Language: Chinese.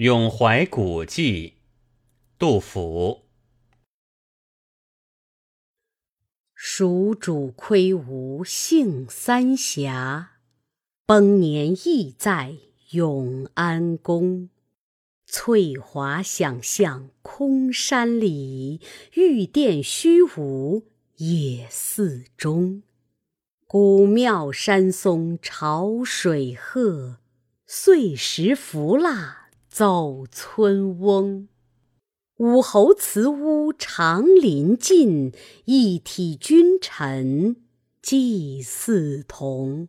咏怀古迹，杜甫。蜀主窥吴幸三峡，崩年亦在永安宫。翠华想象空山里，玉殿虚无野寺中。古庙山松潮水鹤，碎石浮蜡。走村翁，武侯祠屋长林尽，一体君臣祭祀同。